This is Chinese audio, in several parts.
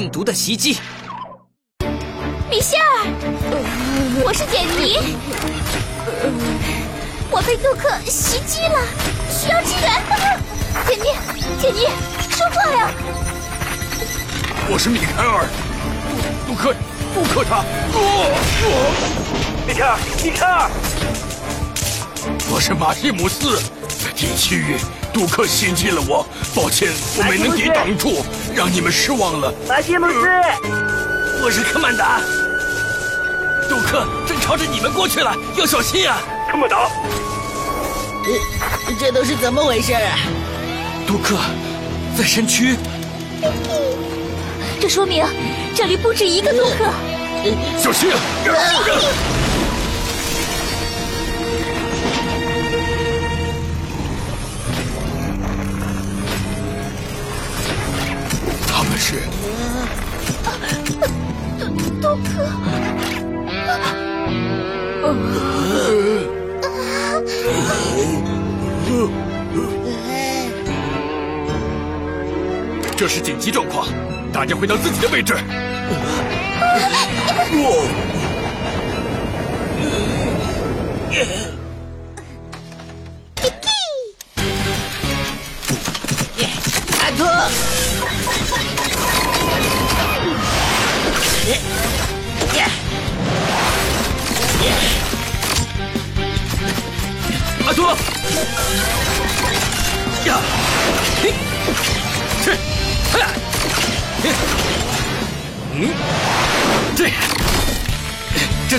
病毒的袭击米歇尔，我是简妮，我被杜克袭击了，需要支援。简妮，简妮，说话呀！我是米凯尔，杜克，杜克他，米凯尔，米凯尔，我是马蒂姆斯。第七域，杜克袭击了我，抱歉，我没能抵挡住，让你们失望了。马西姆斯，我是科曼达，杜克正朝着你们过去了，要小心啊！科曼达，这都是怎么回事啊？杜克在山区，这说明这里不止一个杜克。小心！他这是紧急状况，大家回到自己的位置。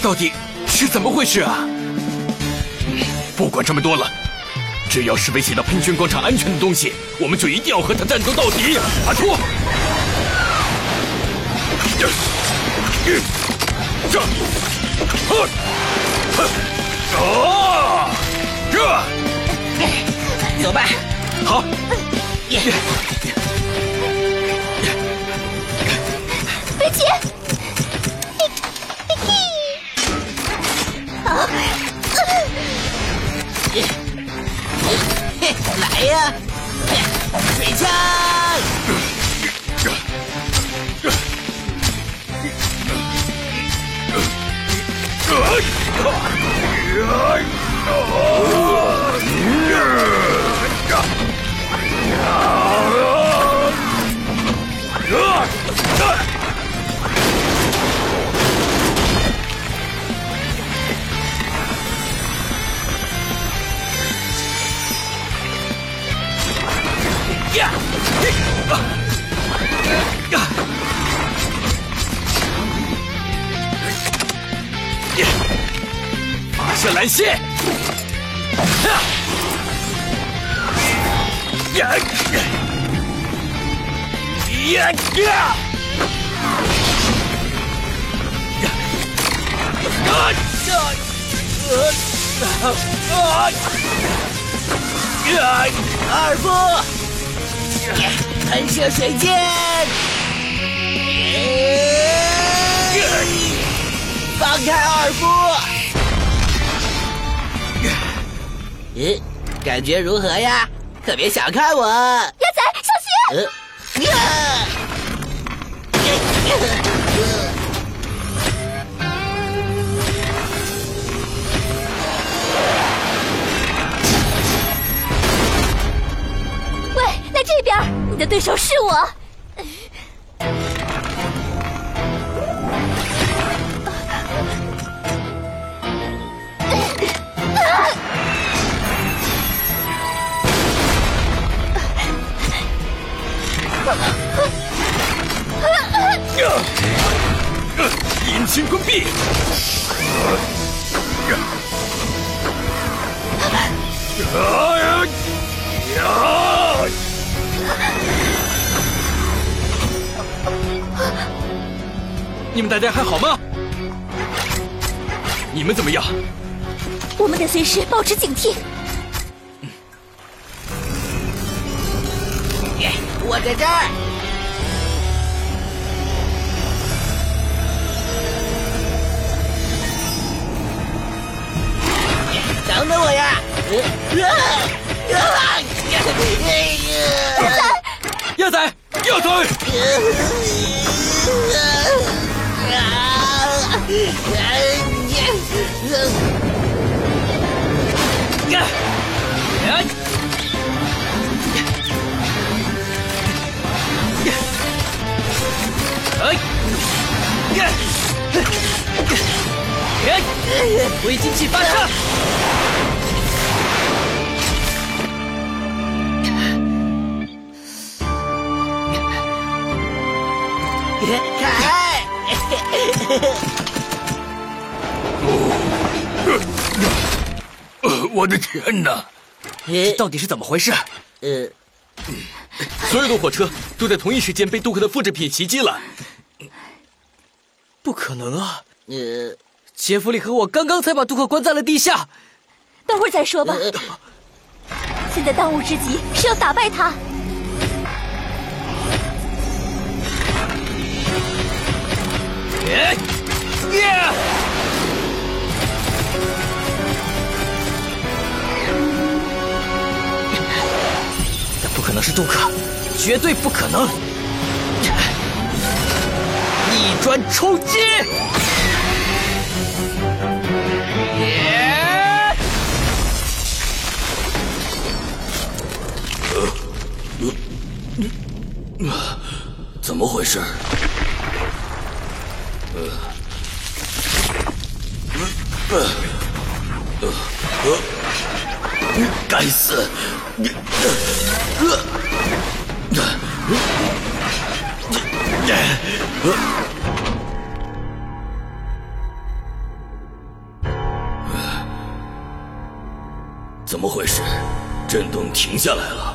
到底是怎么回事啊？不管这么多了，只要是威胁到喷泉广场安全的东西，我们就一定要和他战斗到底。阿托，这，这，呵，呵，啊，这，走吧。好，来呀，水枪！呀！啊！呀！呀！发射蓝线！呀！呀！呀！呀！啊！啊！啊！呀！二夫！喷射水箭！放开尔夫！咦，感觉如何呀？可别小看我。鸭仔，小心！呃，呀的对手是我。引擎关闭。啊呀你们大家还好吗？你们怎么样？我们得随时保持警惕。我在这儿。等等我呀！呃啊啊鸭仔，鸭仔，呀！呀！哎！呀！呀！微机器发射！呃，我的天哪！到底是怎么回事？呃，所有的火车都在同一时间被杜克的复制品袭击了。不可能啊！呃，杰弗里和我刚刚才把杜克关在了地下。等会儿再说吧。现在当务之急是要打败他。绝对不可能。逆转冲击呃呃呃呃怎么回事呃呃呃呃该死你呃呃怎么回事？震动停下来了。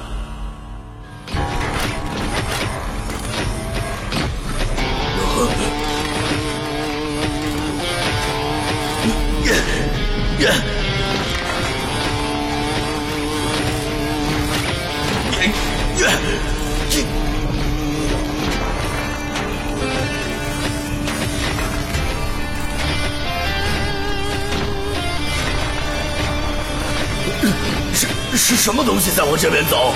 是什么东西在往这边走？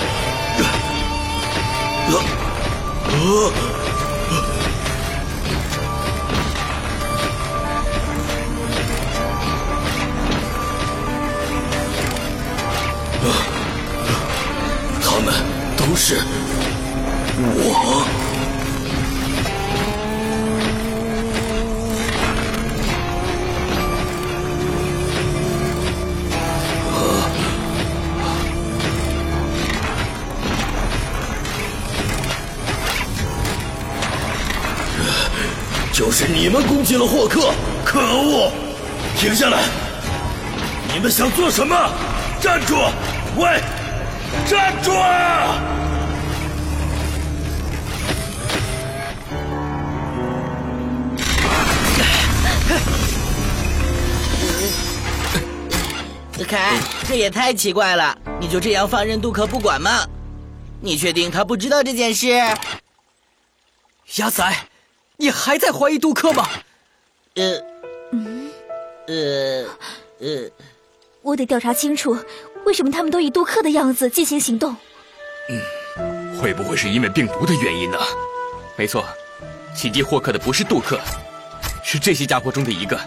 他们都是我。你们攻击了霍克，可恶！停下来！你们想做什么？站住！喂，站住啊！凯，这也太奇怪了！你就这样放任杜克不管吗？你确定他不知道这件事？鸭仔，你还在怀疑杜克吗？呃，嗯呃，呃，我得调查清楚，为什么他们都以杜克的样子进行行动。嗯会不会是因为病毒的原因呢？没错，袭击霍克的不是杜克，是这些家伙中的一个。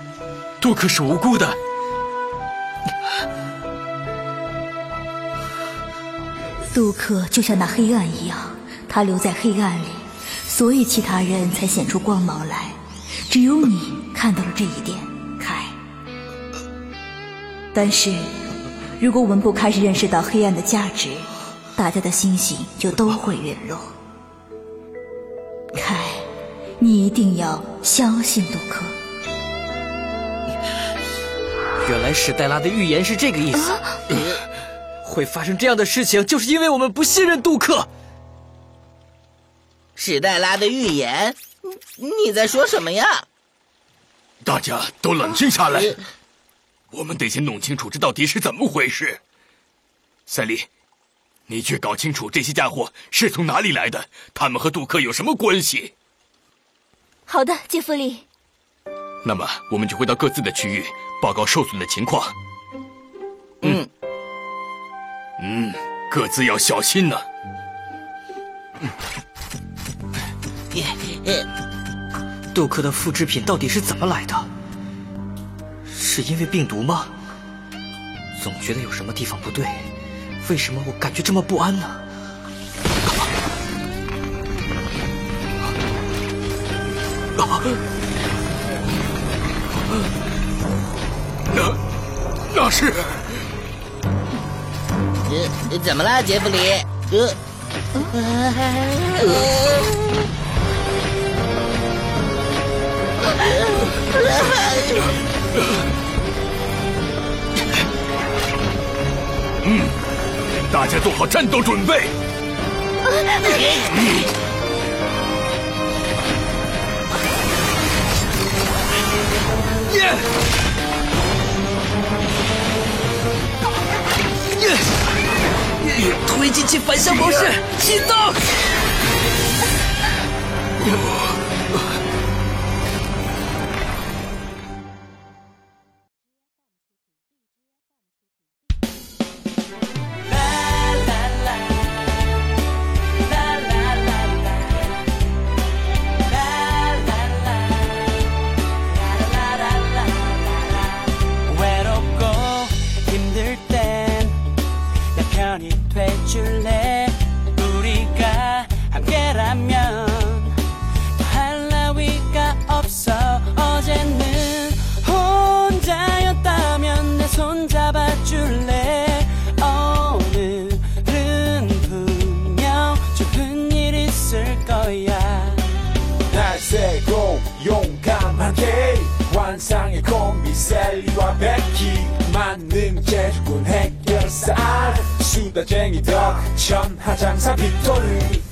杜克是无辜的。杜克就像那黑暗一样，他留在黑暗里，所以其他人才显出光芒来。只有你看到了这一点，凯。但是，如果我们不开始认识到黑暗的价值，大家的星星就都会陨落。凯，你一定要相信杜克。原来史黛拉的预言是这个意思。会发生这样的事情，就是因为我们不信任杜克。史黛拉的预言？你在说什么呀？大家都冷静下来，呃我们得先弄清楚这到底是怎么回事。赛丽，你去搞清楚这些家伙是从哪里来的，他们和杜克有什么关系。好的，杰弗里。那么，我们就回到各自的区域，报告受损的情况。嗯，嗯，各自要小心呢。杜克的复制品到底是怎么来的？是因为病毒吗？总觉得有什么地方不对，为什么我感觉这么不安呢？啊那那是呃，怎么了，杰弗里？呃呃，大家做好战斗准备。推进器反向模式启动。 편이 돼줄래? 우리가 함께라면 더할 나위가 없어. 어제는 혼자였다면 내 손 잡아줄래? 오늘은 분명 좋은 일 있을 거야. 날 세고 용감하게 환상의 콤비 셀리와 베키 수다쟁이 덕 천하장사 빅토르